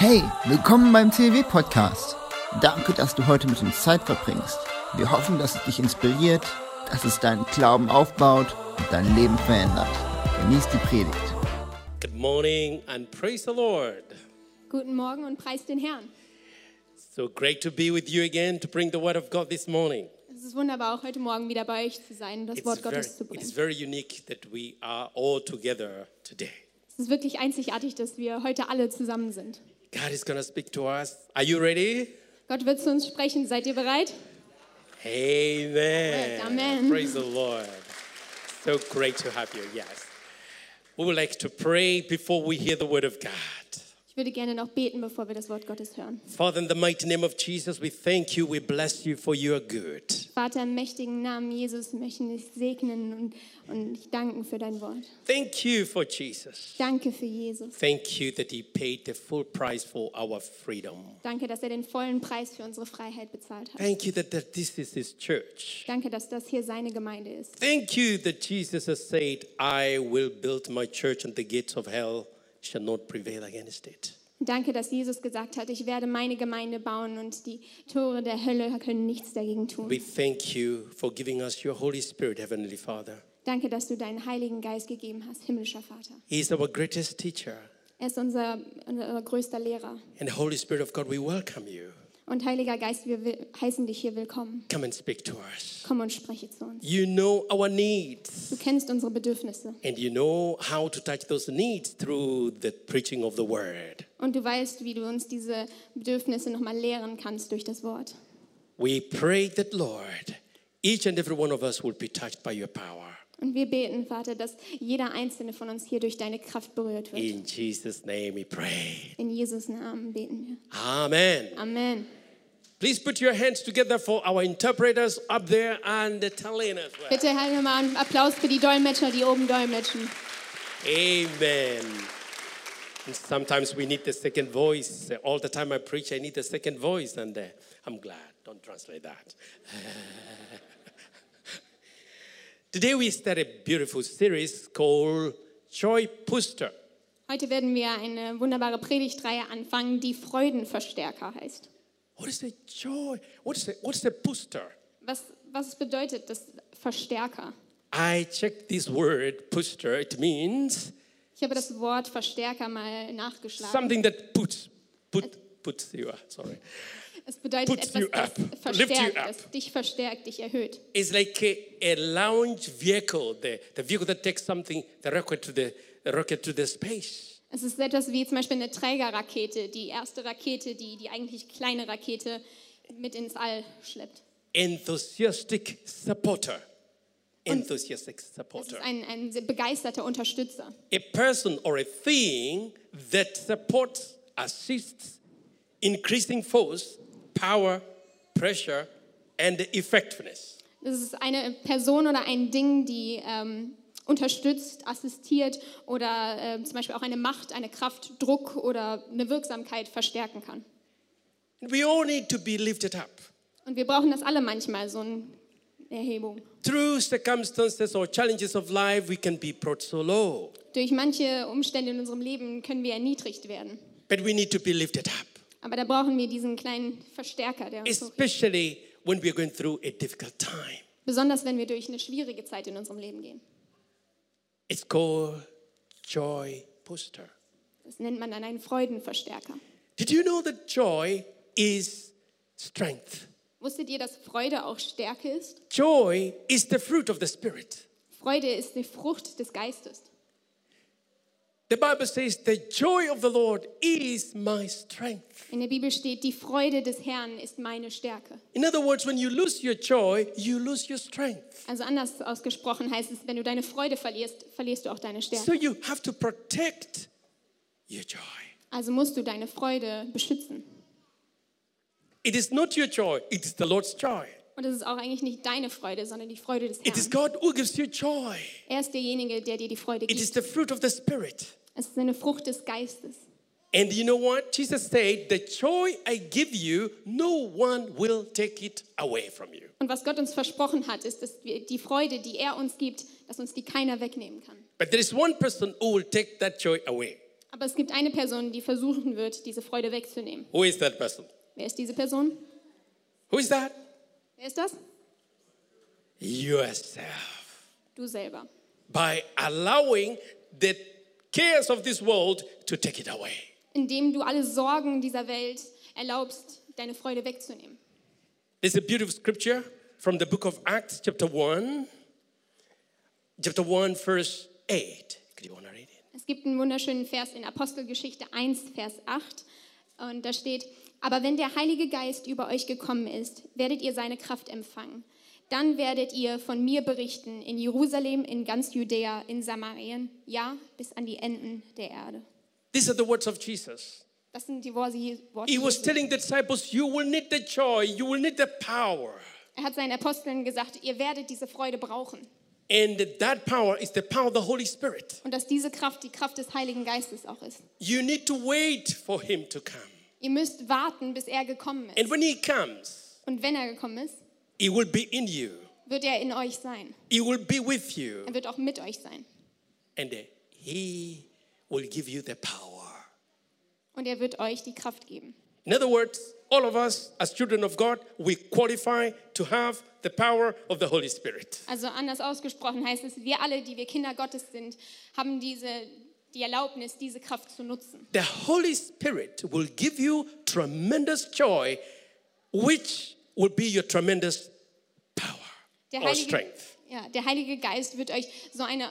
Hey, willkommen beim CW Podcast. Danke, dass du heute mit uns Zeit verbringst. Wir hoffen, dass es dich inspiriert, dass es deinen Glauben aufbaut und dein Leben verändert. Genieß die Predigt. Good morning and praise the Lord. Guten Morgen und preis den Herrn. So great to be with you again to bring the word of God this morning. Es ist wunderbar, auch heute Morgen wieder bei euch zu sein, das It's Wort very, Gottes zu it's bringen. very unique that we are all together today. Es ist wirklich einzigartig, dass wir heute alle zusammen sind. God is going to speak to us. Are you ready? Gott wird zu uns sprechen. Seid ihr bereit? Amen. Amen. Praise the Lord. So great to have you. Yes. We would like to pray before we hear the word of God. Würde gerne noch beten, bevor wir das Wort Gottes hören. Father, in the mighty name of Jesus, we thank you. We bless you for your good. Vater, im mächtigen Namen Jesus möchten dich segnen und, und ich danken für dein Wort. Thank you for Jesus. Danke für Jesus. Thank you that he paid the full price for our freedom. Danke, dass er den vollen Preis für unsere Freiheit bezahlt hat. Thank you that, that this is his church. Danke, dass das hier seine Gemeinde ist. Thank you that Jesus has said, I will build my church and the gates of hell shall not prevail against it. Danke, dass Jesus gesagt hat, ich werde meine Gemeinde bauen und die Tore der Hölle können nichts dagegen tun. We thank you for giving us your Holy Spirit, Heavenly Father. Danke, dass du deinen Heiligen Geist gegeben hast, himmlischer Vater. He is our greatest teacher. Er ist unser, unser größter Lehrer. And the Holy Spirit of God, we welcome you. Und Heiliger Geist, wir heißen dich hier willkommen. Come and speak to us. Komm und spreche zu uns. You know our needs, Du kennst unsere Bedürfnisse and you know how to touch those needs through the preaching of the word. und du weißt, wie du uns diese Bedürfnisse nochmal lehren kannst durch das Wort. We pray that, Lord, each and every one of us will be touched by your power. Und wir beten, Vater, dass jeder einzelne von uns hier durch deine Kraft berührt wird. In Jesus' name we pray. In Jesus Namen beten wir. Amen. Amen. Please put your hands together for our interpreters up there and the Italian as well. Bitte wir mal einen Applaus für die Dolmetscher, die oben dolmetschen. Amen. And sometimes we need the second voice. All the time I preach, I need the second voice, and uh, I'm glad. Don't translate that. Today we start a beautiful series called Joy Booster. Heute werden wir eine wunderbare Predigtreihe anfangen, die Freudenverstärker heißt. What is the joy? What is the, what is the booster? Was, was bedeutet das Verstärker? I checked this word booster. It means Ich habe das Wort Verstärker mal nachgeschlagen. something that puts put puts you up. Sorry, Es bedeutet puts etwas, das verstärkt, das dich verstärkt, dich erhöht. it's like a, a launch vehicle. The the vehicle that takes something, the rocket to the, the rocket to the space. Es ist etwas wie zum Beispiel eine Trägerrakete, die erste Rakete, die die eigentlich kleine Rakete mit ins All schleppt. Enthusiastic supporter. Enthusiastic supporter. ist ein, ein begeisterter Unterstützer. A person or a thing that supports, assists, increasing force, power, pressure, and effectiveness. Das ist eine Person oder ein Ding, die ähm, unterstützt, assistiert oder ähm, zum Beispiel auch eine Macht, eine Kraft, Druck oder eine Wirksamkeit verstärken kann. We all need to be lifted up. Und wir brauchen das alle manchmal, so eine Erhebung. Through circumstances or challenges of life, we can be brought so low. Durch manche Umstände in unserem Leben können wir erniedrigt werden. But we need to be lifted up, Aber da brauchen wir diesen kleinen Verstärker, der uns especially when we're going through a difficult time. Besonders wenn wir durch eine schwierige Zeit in unserem Leben gehen. It's called joy booster. Das nennt man dann einen Freudenverstärker. Did you know that joy is strength? Wusstet ihr, dass Freude auch Stärke ist? Joy is the fruit of the Spirit. Freude ist die Frucht des Geistes. The Bible says, The joy of the Lord is my strength. In der Bibel steht, die Freude des Herrn ist meine Stärke. In other words, when you lose your joy, you lose your strength. Also anders ausgesprochen heißt es, wenn du deine Freude verlierst, verlierst du auch deine So Stärke. you have to protect your joy. Also musst du deine Freude beschützen. It is not your joy, it is the Lord's joy. Und es ist auch eigentlich nicht deine Freude, sondern die Freude des It is Herrn. God who gives you joy. Er ist derjenige, der dir die Freude It is gibt. the fruit of the Spirit. Es ist eine Frucht des Geistes. And you know what? Jesus said, The joy I give you, no one will take it away from you. Und was Gott uns versprochen hat, ist, dass wir die Freude, die er uns gibt, dass uns die keiner wegnehmen kann. But there is one person who will take that joy away. Aber es gibt eine Person, die versuchen wird, diese Freude wegzunehmen. Who is that person? Wer ist diese Person? Who is that? Wer ist das? Yourself. Du selber. By allowing the cares of this world to take it away. Indem du alle Sorgen dieser Welt erlaubst, deine Freude wegzunehmen. There's a beautiful scripture from the book of Acts, chapter 1. Chapter 1, verse 8. Could you want to read it? Es gibt einen wunderschönen Vers in Apostelgeschichte 1, Vers 8. Und da steht, aber wenn der Heilige Geist über euch gekommen ist, werdet ihr seine Kraft empfangen. Dann werdet ihr von mir berichten in Jerusalem, in ganz Judäa, in Samarien, ja, bis an die Enden der Erde. These are the words of Jesus. Das sind die Worte He was telling the disciples, You will need the joy, you will need the power. Er hat seinen Aposteln gesagt, ihr werdet diese Freude brauchen. And that power is the power of the Holy Spirit. Und dass diese Kraft die Kraft des Heiligen Geistes auch ist. You need to wait for Him to come. Ihr müsst warten, bis er gekommen ist. And when He comes, Und wenn er gekommen ist, He will be in you, wird er in euch sein. He will be with you, Er wird auch mit euch sein. and He will give you the power. Und er wird euch die Kraft geben. In other words, all of us as children of God, we qualify to have the power of the Holy Spirit. Also anders ausgesprochen heißt es, wir alle, die wir Kinder Gottes sind, haben diese, die Erlaubnis, diese Kraft zu nutzen. The Holy Spirit will give you tremendous joy, which will be your tremendous power Der or Heilige, strength. ja, der Heilige Geist wird euch so eine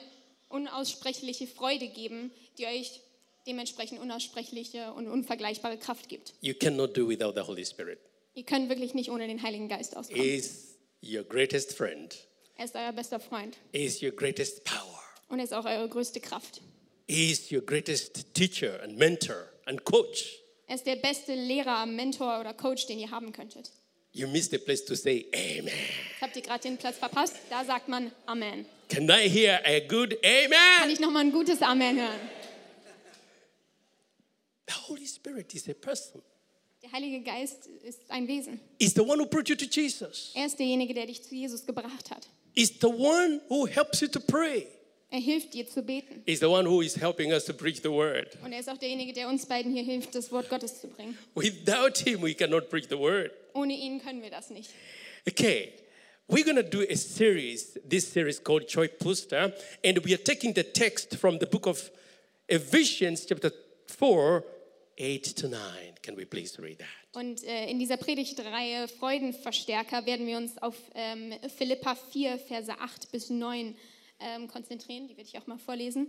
unaussprechliche Freude geben, die euch dementsprechend unaussprechliche und unvergleichbare Kraft gibt. You cannot do without the Holy Spirit. Ihr könnt wirklich nicht ohne den Heiligen Geist auskommen. Is your greatest friend. Er ist euer bester Freund is your greatest power. und er ist auch eure größte Kraft. Is your greatest teacher and mentor and coach. Er ist der beste Lehrer, Mentor oder Coach, den ihr haben könntet. You missed the place to say amen. Habt ihr gerade den Platz verpasst. Da sagt man Amen. Can I hear a good Kann amen? ich noch mal ein gutes Amen hören? The Holy Spirit is a person. Der Heilige Geist ist ein Wesen. Is the one who brought you to Jesus. Er ist derjenige, der dich zu Jesus gebracht hat. Is the one who helps you to pray. Er hilft dir zu beten. Is the one who is helping us to preach the word. Und er ist auch derjenige, der uns beiden hier hilft, das Wort Gottes zu bringen. Without him, we cannot preach the word. Ohne ihn können wir das nicht. Okay, we're gonna do a series, this series called Joy Booster, and we are taking the text from the book of Ephesians, chapter 4, 8 to 9. Can we please read that? Und äh, in dieser Predigtreihe Freudenverstärker werden wir uns auf ähm, Philippa 4, Verse 8 bis 9 ähm, konzentrieren. Die werde ich auch mal vorlesen.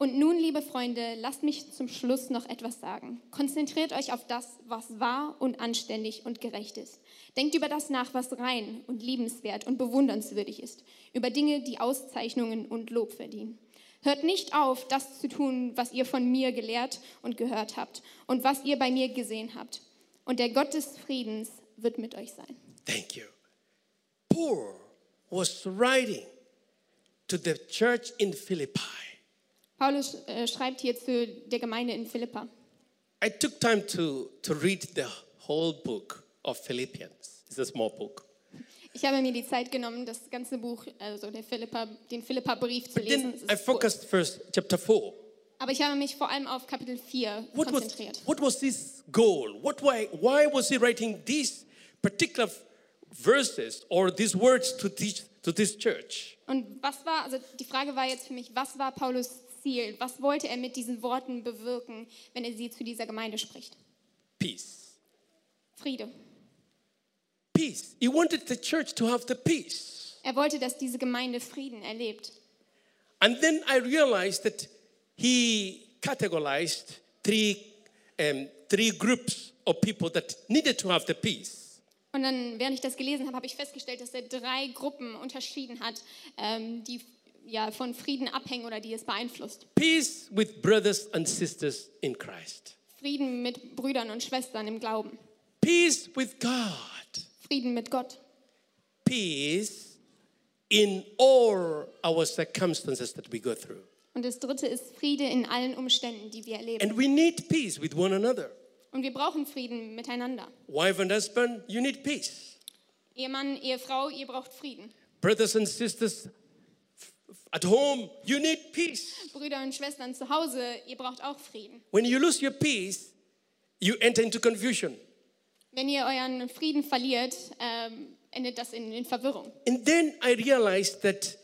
Und nun, liebe Freunde, lasst mich zum Schluss noch etwas sagen. Konzentriert euch auf das, was wahr und anständig und gerecht ist. Denkt über das nach, was rein und liebenswert und bewundernswürdig ist. Über Dinge, die Auszeichnungen und Lob verdienen. Hört nicht auf, das zu tun, was ihr von mir gelehrt und gehört habt und was ihr bei mir gesehen habt. Und der Gott des Friedens wird mit euch sein. Thank you. Paul was writing to the church in Philippi. Paulus äh, schreibt hier zu der Gemeinde in Philippa. I took time to, to read the whole book of Philippians. It's a small book. Ich habe mir die Zeit genommen, das ganze Buch, also der Philippa, den Philippa-Brief zu lesen. I focused first chapter 4. Aber ich habe mich vor allem auf Kapitel 4 What was, konzentriert. what was his goal? What, why, why was he writing these particular verses or these words to teach to this church? Und was war, also die Frage war jetzt für mich, was war Paulus Ziel? Was wollte er mit diesen Worten bewirken, wenn er sie zu dieser Gemeinde spricht? Peace. Friede. Peace. He wanted the church to have the peace. Er wollte, dass diese Gemeinde Frieden erlebt. And then I realized that he categorized three, um, three groups of people that needed to have the peace. Und dann, während ich das gelesen habe, habe ich festgestellt, dass er drei Gruppen unterschieden hat, ähm, die ja, von Frieden abhängen oder die es beeinflusst. Peace with brothers and sisters in Christ. Frieden mit Brüdern und Schwestern im Glauben. Peace with God. Frieden mit Gott. Peace in all our circumstances that we go through. Und das dritte ist Friede in allen Umständen, die wir erleben. And we need peace with one another. Und wir brauchen Frieden miteinander. Wife and husband, you need peace. Ehemann, Ehefrau, ihr braucht Frieden. Brothers and sisters at home, you need peace. Brüder und Schwestern zu Hause, ihr braucht auch Frieden. When you lose your peace, you enter into confusion. Wenn ihr euren Frieden verliert, ähm, endet das in, in Verwirrung. And then I realized that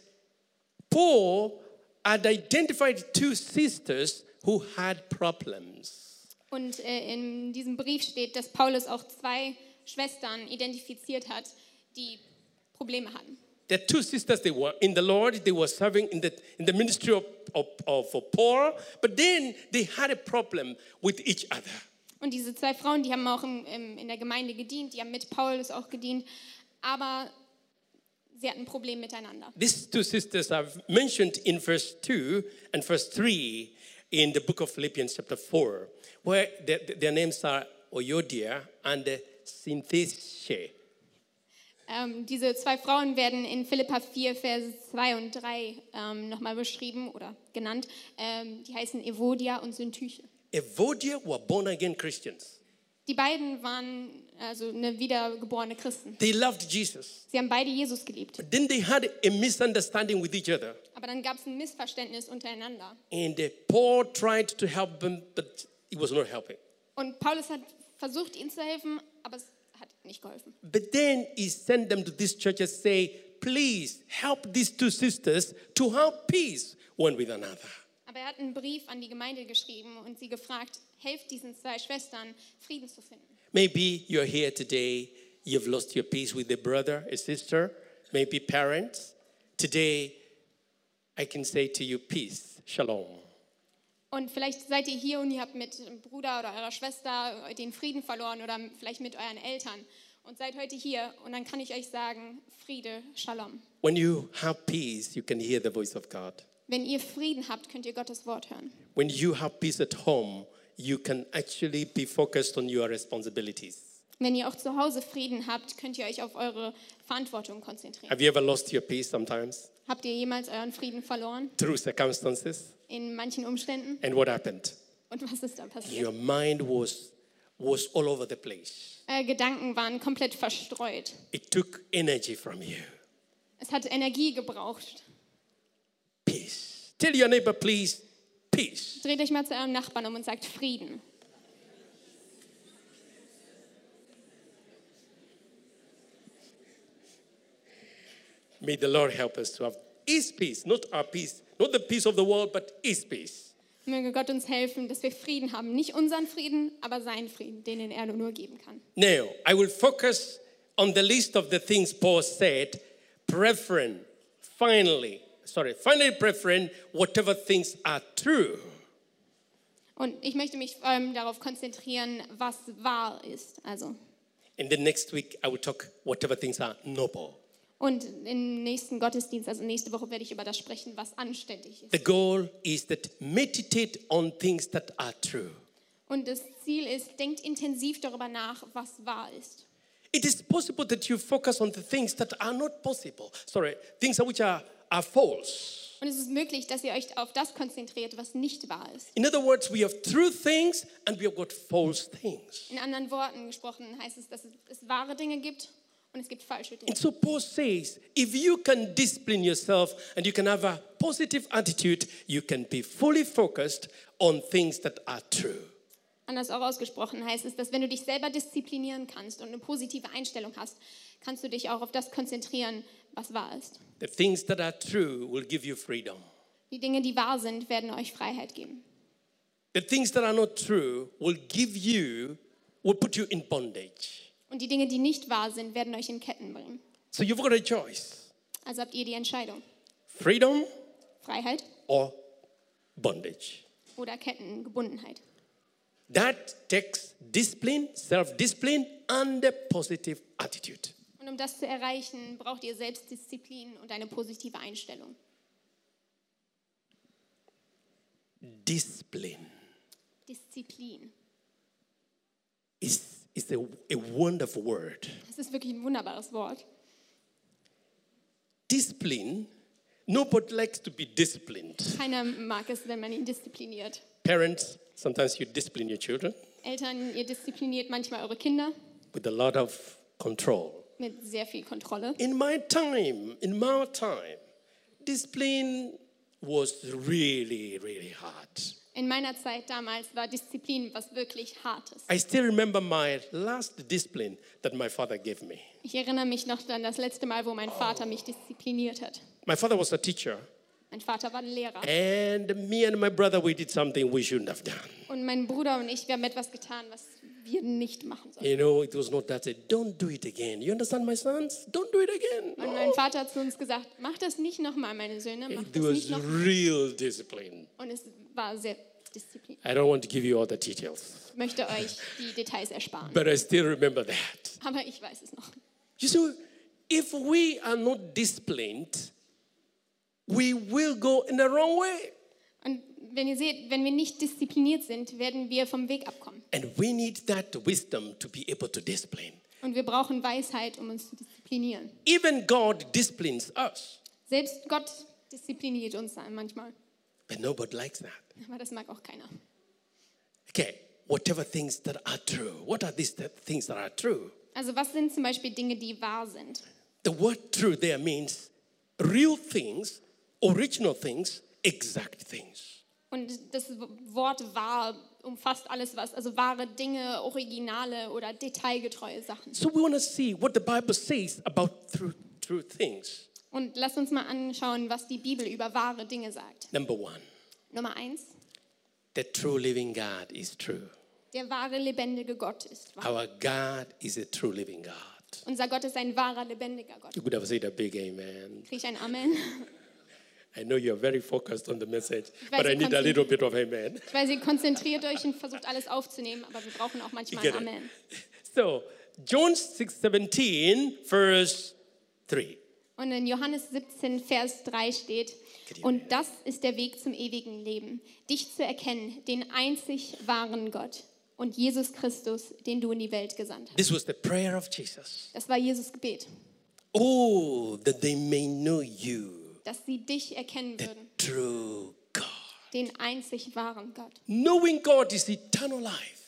Paul had identified two sisters who had problems. Und äh, in diesem Brief steht, dass Paulus auch zwei Schwestern identifiziert hat, die Probleme hatten. The two sisters, they were in the Lord, they were serving in the, in the ministry of, of, of Paul, but then they had a problem with each other. Und diese zwei Frauen, die haben auch im, im, in der Gemeinde gedient, die haben mit Paulus auch gedient, aber sie hatten ein Problem miteinander. These two sisters are mentioned in verse 2 and verse 3 in the book of Philippians, chapter 4, where their, their names are Oyodia and Synthesia. Ähm, diese zwei Frauen werden in Philippa 4, Verse 2 und 3 ähm, nochmal beschrieben oder genannt. Ähm, die heißen Evodia und Syntyche. Evodia were born again Christians. Die beiden waren also eine wiedergeborene Christen. They loved Jesus. Sie haben beide Jesus geliebt. But then they had a misunderstanding with each other. Aber dann gab es ein Missverständnis untereinander. And uh, Paul tried to help them, but it was not helping. Und Paulus hat versucht, ihnen zu helfen, aber es nicht geholfen. But then he sent them to this church and say, please help these two sisters to have peace one with another. Aber er hat einen Brief an die Gemeinde geschrieben und sie gefragt, helft diesen zwei Schwestern, Frieden zu finden. Maybe you're here today, you've lost your peace with a brother, a sister, maybe parents. Today, I can say to you, peace, shalom. Und vielleicht seid ihr hier und ihr habt mit einem Bruder oder eurer Schwester den Frieden verloren oder vielleicht mit euren Eltern und seid heute hier und dann kann ich euch sagen, Friede, Shalom. When you have peace, you can hear the voice of God. Wenn ihr Frieden habt, könnt ihr Gottes Wort hören. When you have peace at home, you can actually be focused on your responsibilities. Wenn ihr auch zu Hause Frieden habt, könnt ihr euch auf eure Verantwortung konzentrieren. Have you ever lost your peace sometimes Habt ihr jemals euren Frieden verloren through circumstances? in manchen Umständen? And what happened? Und was ist da passiert? Your mind was was all over the place. Äh, Gedanken waren komplett verstreut. It took energy from you. Es hat Energie gebraucht. Peace. Tell your neighbor, please, peace. Dreht euch mal zu eurem Nachbarn um und sagt Frieden. May the Lord help us to have His peace, not our peace, not the peace of the world, but His peace. Möge Gott uns helfen, dass wir Frieden haben. Nicht unseren Frieden, aber seinen Frieden, den er nur geben kann. Now, I will focus on the list of the things Paul said, preferring, finally, sorry, finally preferring whatever things are true. Und ich möchte mich vor allem darauf konzentrieren, was wahr ist. Also. And then next week, I will talk whatever things are noble. Und im nächsten Gottesdienst, also nächste Woche, werde ich über das sprechen, was anständig ist. The goal is that meditate on things that are true. Und das Ziel ist, denkt intensiv darüber nach, was wahr ist. It is possible that you focus on the things that are not possible. Sorry, things which are, are false. Und es ist möglich, dass ihr euch auf das konzentriert, was nicht wahr ist. In other words, we have true things and we have got false things. In anderen Worten gesprochen heißt es, dass es, es wahre Dinge gibt und es gibt falsche Dinge. And so Paul says, if you can discipline yourself and you can have a positive attitude, you can be fully focused on things that are true. Anders auch ausgesprochen heißt es, dass wenn du dich selber disziplinieren kannst und eine positive Einstellung hast, kannst du dich auch auf das konzentrieren, was wahr ist. The things that are true will give you freedom. Die Dinge, die wahr sind, werden euch Freiheit geben. The things that are not true will give you, will put you in bondage. Und die Dinge, die nicht wahr sind, werden euch in Ketten bringen. So you've got a choice Also habt ihr die Entscheidung. freedom Freiheit or bondage. oder Kettengebundenheit. That takes discipline, self discipline, and a positive attitude. Und um das zu erreichen, braucht ihr Selbstdisziplin und eine positive Einstellung. Discipline Disziplin. Is, a, a wonderful word. Das ist wirklich ein wunderbares Wort. Discipline, nobody likes to be disciplined. Keiner mag es, wenn man ihn diszipliniert. Parents, sometimes you discipline your children Eltern, ihr diszipliniert manchmal eure Kinder with a lot of control. mit sehr viel Kontrolle. In my time, in my time, discipline was really, really hard. In meiner Zeit damals war Disziplin was wirklich Hartes. I still remember my last discipline that my father gave me. Ich erinnere mich noch an das letzte Mal, wo mein Vater mich diszipliniert hat. My father was a teacher, Mein Vater war ein Lehrer. and me and my brother, we did something we shouldn't have done. Und mein Bruder und ich, wir haben etwas getan, was wir nicht machen sollen. You know, it was not that, say, don't do it again. You understand, my sons? Don't do it again. Und mein Vater hat zu uns gesagt, mach das nicht nochmal, meine Söhne, mach It das was nicht noch. real discipline. Und es war sehr. I don't want to give you all the details, Ich möchte euch die Details ersparen. but I still remember that. Aber ich weiß es noch. You see, if we are not disciplined, we will go in the wrong way. Und wenn ihr seht, wenn wir nicht diszipliniert sind, werden wir vom Weg abkommen. And we need that wisdom to be able to discipline. Und wir brauchen Weisheit, um uns zu disziplinieren. Even God disciplines us, Selbst Gott diszipliniert uns manchmal. but nobody likes that. Aber das mag auch keiner. Okay, whatever things that are true. What are these th- things that are true? Also was sind zum Beispiel Dinge, die wahr sind? The word true there means real things, original things, exact things. Und das Wort wahr umfasst alles was, also wahre Dinge, originale oder detailgetreue Sachen. So we want to see what the Bible says about true, true things. Und lasst uns mal anschauen, was die Bibel über wahre Dinge sagt. Number one, Nummer eins, the true living God is true. der wahre, lebendige Gott ist wahr. Our God is a true living God. Unser Gott ist ein wahrer, lebendiger Gott. You could have said a big amen. Krieg ich ein Amen? I know you're very focused on the message, weiß, but I need a little bit of amen. Ich weiß, ihr konzentriert euch und versucht alles aufzunehmen, aber wir brauchen auch manchmal ein. Amen. So, John 6 17, verse 3. Und in Johannes 17, Vers 3 steht, und das ist der Weg zum ewigen Leben, dich zu erkennen, den einzig wahren Gott und Jesus Christus, den du in die Welt gesandt hast. This was the prayer of Jesus. Das war Jesus Gebet, Oh, that they may know you, dass sie dich erkennen the würden, true God. den einzig wahren Gott. Knowing God is eternal life.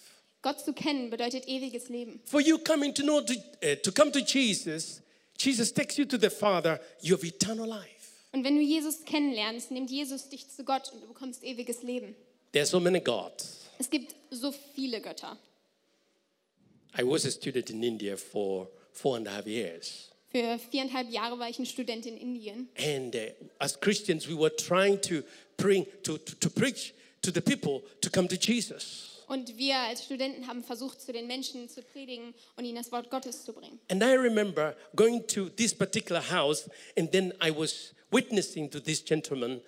Gott zu kennen bedeutet ewiges Leben. For you coming to know to, uh, to come to Jesus, Jesus takes you to the Father, you have eternal life. Und wenn du Jesus kennenlernst, nimmt Jesus dich zu Gott und du bekommst ewiges Leben. There are so many gods. Es gibt so viele Götter. I was a student in India for four and a half years. Für viereinhalb Jahre war ich ein Student in Indien. And uh, as Christians, we were trying to bring, to, to, to preach to the people to come to Jesus. Und wir als Studenten haben versucht, zu den Menschen zu predigen und ihnen das Wort Gottes zu bringen. And I remember going to this particular house, and then I was witnessing to this gentleman.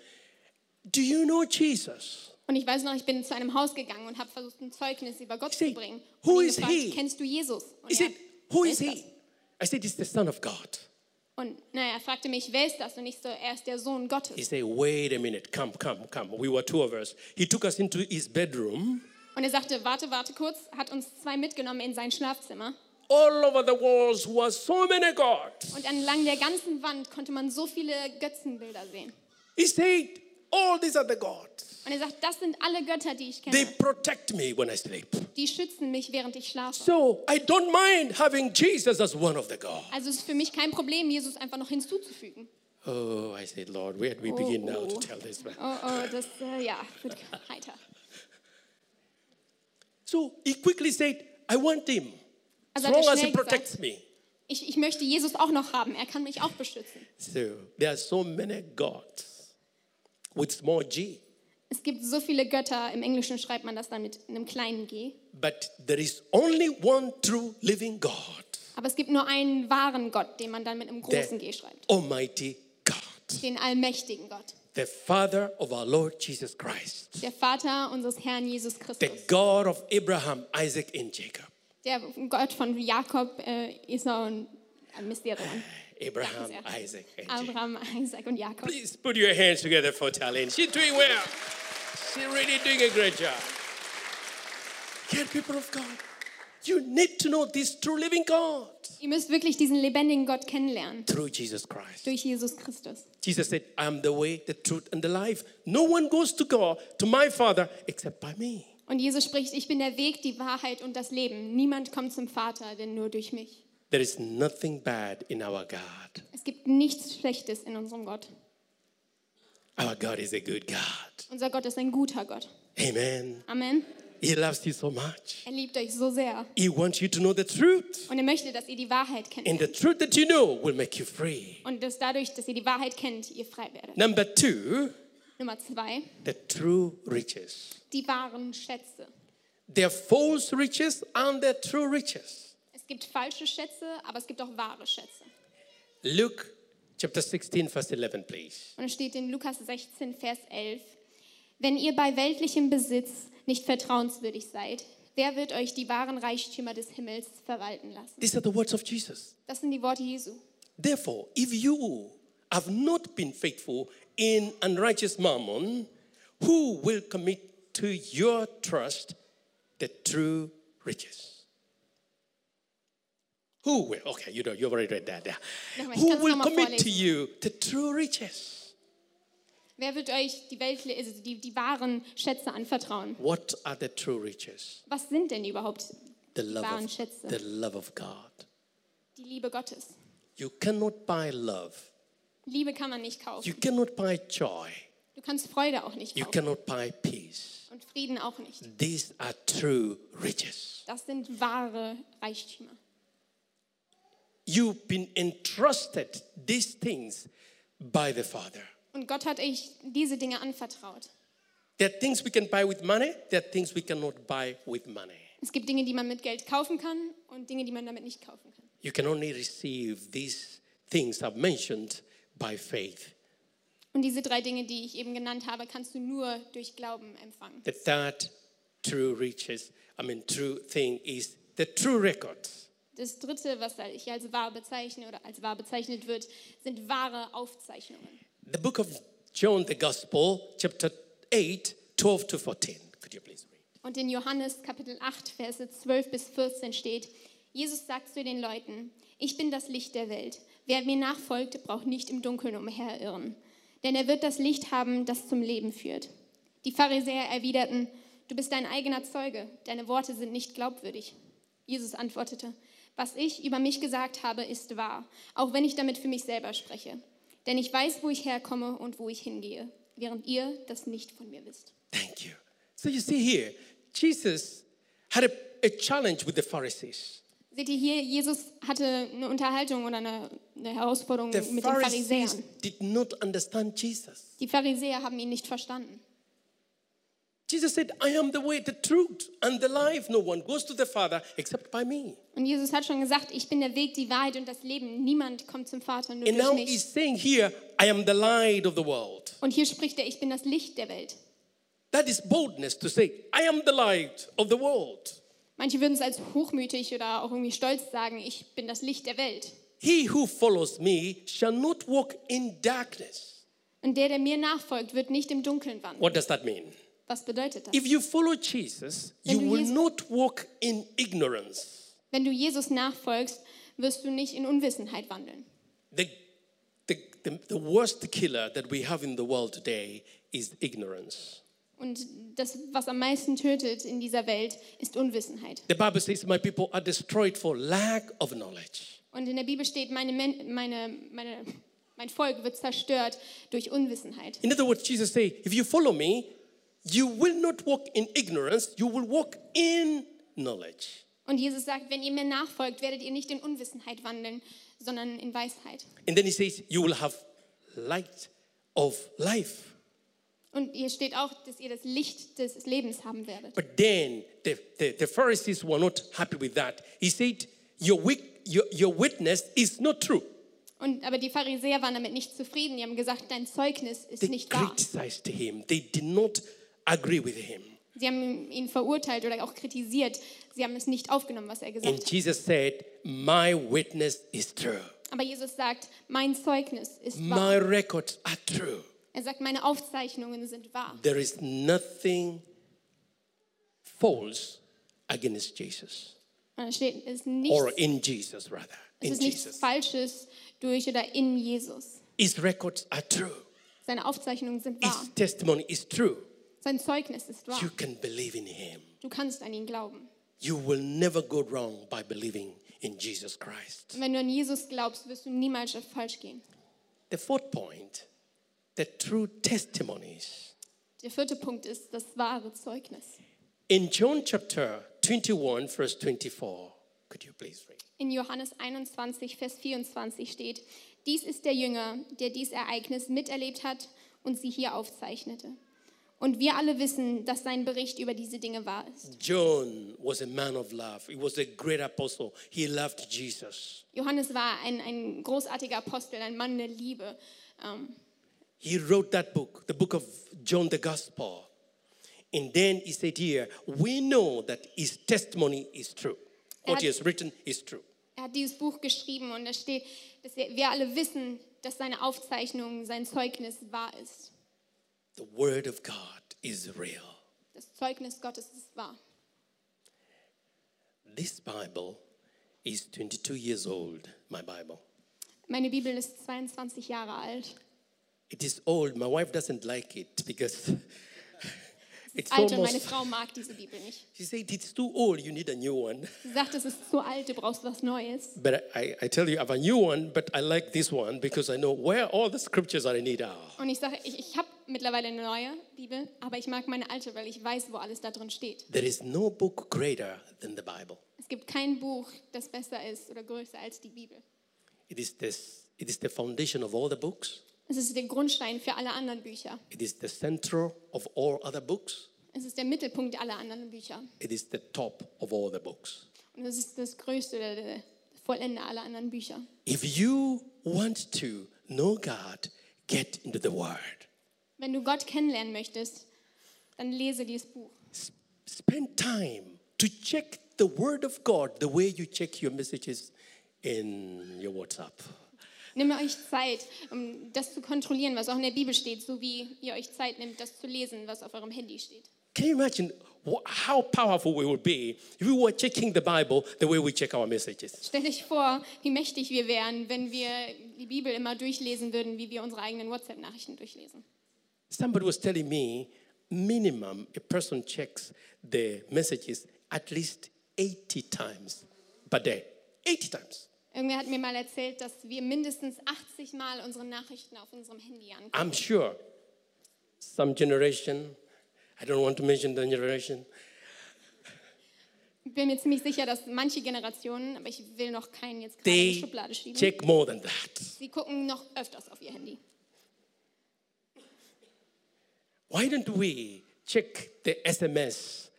Do you know Jesus? Und ich weiß noch, ich bin zu einem Haus gegangen und habe versucht, ein Zeugnis über Gott Say, zu bringen. who und ihn is gefragt, he? kennst du Jesus? Und He er, said, Who "Wer is ist he? I said, It's the Son of God. das?" Und naja, er fragte mich, wer ist das? Und ich so, er ist der Sohn He Gottes. said, Wait a minute, come, come, come. We were two of us. He took us into his bedroom. Und er sagte, warte, warte kurz, hat uns zwei mitgenommen in sein Schlafzimmer. All over the walls were so many gods. Und entlang der ganzen Wand konnte man so viele Götzenbilder sehen. He said, All these are the gods. Und er sagt, das sind alle Götter, die ich They kenne. protect me when I sleep. Die schützen mich, während ich schlafe. So I don't mind having Jesus as one of the gods. Also es ist für mich kein Problem, Jesus einfach noch hinzuzufügen. Oh, I said, Lord, where do we begin now to oh. tell this man? Oh, oh, das, äh, ja, wird heiter. So he quickly said, I want him. As Also long as he protects gesagt, me. ich, ich möchte Jesus auch noch haben, er kann mich auch beschützen. So there are so many gods with small g. Es gibt so viele Götter, im Englischen schreibt man das dann mit einem kleinen g. But there is only one true living God, Aber es gibt nur einen wahren Gott, den man dann mit einem großen g the schreibt. Almighty God, Den allmächtigen Gott. The Father of our Lord Jesus Christ, Der Vater unseres Herrn Jesus the God of Abraham, Isaac, and Jacob. Der Gott von Jakob, äh, Esau und äh, ein Mysterium. Abraham, Isaac, and Jacob. Abraham, Isaac und Jakob. Please put your hands together for Talent. She's doing well. She's really doing a great job. Dear people of God, you need to know this true living God Ihr müsst wirklich diesen lebendigen Gott kennenlernen. through Jesus Christ. Durch Jesus Christus. Jesus said, I am the way, the truth, and the life. No one goes to God, to my Father, except by me. Und Jesus spricht, ich bin der Weg, die Wahrheit und das Leben. Niemand kommt zum Vater, denn nur durch mich. There is nothing bad in our God. Es gibt nichts Schlechtes in unserem Gott. Our God is a good God. Unser Gott ist ein guter Gott. Amen. Amen. He loves you so much. Er liebt euch so sehr. He wants you to know the truth. Und er möchte, dass ihr die Wahrheit kennt. And the truth that you know will make you free. Und dass dadurch, dass ihr die Wahrheit kennt, ihr frei werdet. Number two, Nummer zwei, the true riches. die wahren Schätze. There are false riches and are true riches. Es gibt falsche Schätze, aber es gibt auch wahre Schätze. Luke chapter 16, verse 11, please. Und es steht in Lukas 16, Vers 11, wenn ihr bei weltlichem Besitz nicht vertrauenswürdig seid, wer wird euch die wahren Reichtümer des Himmels verwalten lassen? These are the words of Jesus. Das sind die Worte Jesu. Therefore, if you have not been faithful in unrighteous mammon, who will commit to your trust the true riches? Who will? Okay, you know, you already read that. Yeah. Who will commit to you the true riches? Wer wird euch die, Welt, also die, die wahren Schätze anvertrauen? What are the true riches? Was sind denn überhaupt The die love wahren of, Schätze? the love of God. Die Liebe Gottes. You cannot buy love. Liebe kann man nicht kaufen. You cannot buy joy. Du kannst Freude auch nicht You kaufen. cannot buy peace. Und Frieden auch nicht. These are true riches. Das sind wahre Reichtümer. You've been entrusted these things by the Father. Und Gott hat euch diese Dinge anvertraut. There are things we can buy with money, there are things we cannot buy with money. Es gibt Dinge, die man mit Geld kaufen kann und Dinge, die man damit nicht kaufen kann. You can only receive these things I've mentioned by faith. Und diese drei Dinge, die ich eben genannt habe, kannst du nur durch Glauben empfangen. The third true riches, I mean, true thing is the true records. Das dritte, was ich als wahr bezeichne oder als wahr bezeichnet wird, sind wahre Aufzeichnungen. The book of John, the Gospel, chapter 8, 12 to 14. Could you please read? Und in Johannes Kapitel 8, Verse 12 bis 14 steht, Jesus sagt zu den Leuten, ich bin das Licht der Welt. Wer mir nachfolgt, braucht nicht im Dunkeln umherirren, denn er wird das Licht haben, das zum Leben führt. Die Pharisäer erwiderten, du bist dein eigener Zeuge, deine Worte sind nicht glaubwürdig. Jesus antwortete, was ich über mich gesagt habe, ist wahr, auch wenn ich damit für mich selber spreche. Denn ich weiß, wo ich herkomme und wo ich hingehe, während ihr das nicht von mir wisst. Thank you. So you see here, Jesus had a, a challenge with the Pharisees. Seht ihr hier, Jesus hatte eine Unterhaltung oder eine, eine Herausforderung The mit den Pharisees Pharisäern. did not understand Jesus. Die Pharisäer haben ihn nicht verstanden. Jesus said, I am the way, the truth, and the life. No one goes to the Father except by me. Und Jesus hat schon gesagt, ich bin der Weg, die Wahrheit und das Leben. Niemand kommt zum Vater nur And durch now mich. he's saying here, I am the light of the world. Und hier spricht er, ich bin das Licht der Welt. That is boldness to say, I am the light of the world. Manche würden es als hochmütig oder auch irgendwie stolz sagen, ich bin das Licht der Welt. He who follows me shall not walk in darkness. Und der, der mir nachfolgt, wird nicht im Dunkeln wandeln. What does that mean? Was bedeutet das? If you follow Jesus, Wenn you du will Jesus- not walk in ignorance. Wenn du Jesus nachfolgst, wirst du nicht in Unwissenheit wandeln. The, the, the, the worst killer that we have in the world today is ignorance. Und das, was am meisten tötet in dieser Welt, ist Unwissenheit. The Bible says, My people are destroyed for lack of knowledge. Und in der Bibel steht, meine, meine, meine, mein Volk wird zerstört durch Unwissenheit. In other words, Jesus says, If you follow me, you will not walk in ignorance, you will walk in knowledge. Und Jesus sagt, wenn ihr mir nachfolgt, werdet ihr nicht in Unwissenheit wandeln, sondern in Weisheit. And then he says, You will have light of life. Und hier steht auch, dass ihr das Licht des Lebens haben werdet. But then the, the, the Pharisees were not happy with that. He said, Your, wit- your, your witness is not true. Und, aber die Pharisäer waren damit nicht zufrieden. Die haben gesagt, dein Zeugnis ist They nicht wahr. criticized him, they did not agree with him. Sie haben ihn verurteilt oder auch kritisiert. Sie haben es nicht aufgenommen, was er gesagt And hat. Jesus said, My witness is true. Aber Jesus sagt, mein Zeugnis ist wahr. My records are true. Er sagt, meine Aufzeichnungen sind wahr. There is nothing false against Jesus, Und da steht, es ist or nichts, in Jesus, rather. es In ist nichts Jesus. Falsches durch oder in Jesus. His records are true. Seine Aufzeichnungen sind wahr. His testimony is true. Sein Zeugnis ist wahr. You can believe in him. Du kannst an ihn glauben. You will never go wrong by believing in Jesus Christ. Und wenn du an Jesus glaubst, wirst du niemals falsch gehen. The fourth point the true testimonies. Der vierte Punkt ist das wahre Zeugnis. In John chapter 21, verse 24, could you please read? In Johannes 21, Vers 24 steht, dies ist der Jünger, der dies Ereignis miterlebt hat und sie hier aufzeichnete. Und wir alle wissen, dass sein Bericht über diese Dinge wahr ist. John was a man of love. He was a great apostle. He loved Jesus. Johannes war ein, ein großartiger Apostel, ein Mann der Liebe. Ähm, He wrote that book, the book of John the Gospel. And then he said here, we know that his testimony is true. What he has written is true. er hat dieses Buch geschrieben und da steht, dass wir, wir alle wissen, dass seine Aufzeichnung, sein Zeugnis wahr ist. The word of God is real. Das Zeugnis Gottes ist wahr. This Bible is 22 years old, my Bible. Meine Bibel ist 22 Jahre alt. It is old. My wife doesn't like it because it's Alte, meine almost. Frau mag diese Bibel nicht. She said it's too old. You need a new one. Sie sagt, es ist zu alt, du brauchst was Neues. But I, I tell you, I have a new one, but I like this one because I know where all the scriptures that I need are. Und ich sage, ich, ich habe mittlerweile eine neue Bibel, aber ich mag meine alte, weil ich weiß, wo alles da drin steht. There is no book greater than the Bible. Es gibt kein Buch, das besser ist oder größer als die Bibel. It is, this, it is the foundation of all the books. Es ist der Grundstein für alle anderen Bücher. It is the center of all other books. Es ist der Mittelpunkt aller anderen Bücher. It is the top of all the books. Und es ist das Größte, der, der Vollende aller anderen Bücher. If you want to know God, get into the Word. Wenn du Gott kennenlernen möchtest, dann lese dieses Buch. Spend time to check the Word of God the way you check your messages in your WhatsApp. Nimm euch Zeit, um das zu kontrollieren, was auch in der Bibel steht, so wie ihr euch Zeit nehmt, das zu lesen, was auf eurem Handy steht. Can you imagine how powerful we would be if we were checking the Bible the way we check our messages? Stell dich vor, wie mächtig wir wären, wenn wir die Bibel immer durchlesen würden, wie wir unsere eigenen WhatsApp-Nachrichten durchlesen. Somebody was telling me, minimum, a person checks the messages at least 80 times per day. 80 times. Irgendwer hat mir mal erzählt, dass wir mindestens 80 Mal unsere Nachrichten auf unserem Handy angucken. I'm sure some generation, I don't want to mention the generation, Ich bin mir ziemlich sicher, dass manche Generationen, aber ich will noch keinen jetzt gerade in die Schublade schieben, check more than that. sie gucken noch öfters auf ihr Handy. Why don't we check the SMS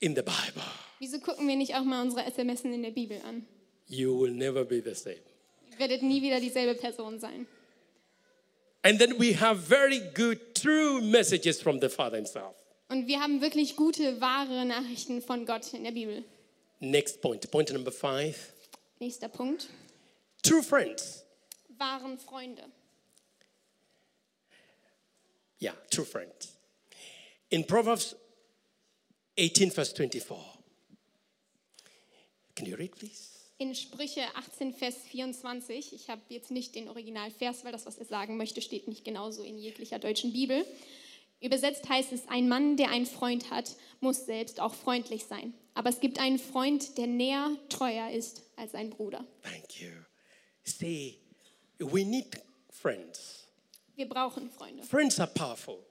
in the Bible? Wieso gucken wir nicht auch mal unsere SMS in der Bibel an? You will never be the same. Ihr werdet nie wieder dieselbe Person sein. And then we have very good, true messages from the Father Himself. Und wir haben wirklich gute, wahre Nachrichten von Gott in der Bibel. Next point, point number five Nächster Punkt. true friends. Wahren Freunde. Yeah, true friends. In Proverbs 18, verse 24. Can you read, please? In Sprüche 18, Vers 24, ich habe jetzt nicht den Originalvers, weil das, was er sagen möchte, steht nicht genauso in jeglicher deutschen Bibel. Übersetzt heißt es, ein Mann, der einen Freund hat, muss selbst auch freundlich sein. Aber es gibt einen Freund, der näher treuer ist als ein Bruder. Thank you. See, we need friends. Wir brauchen Freunde. Friends are powerful.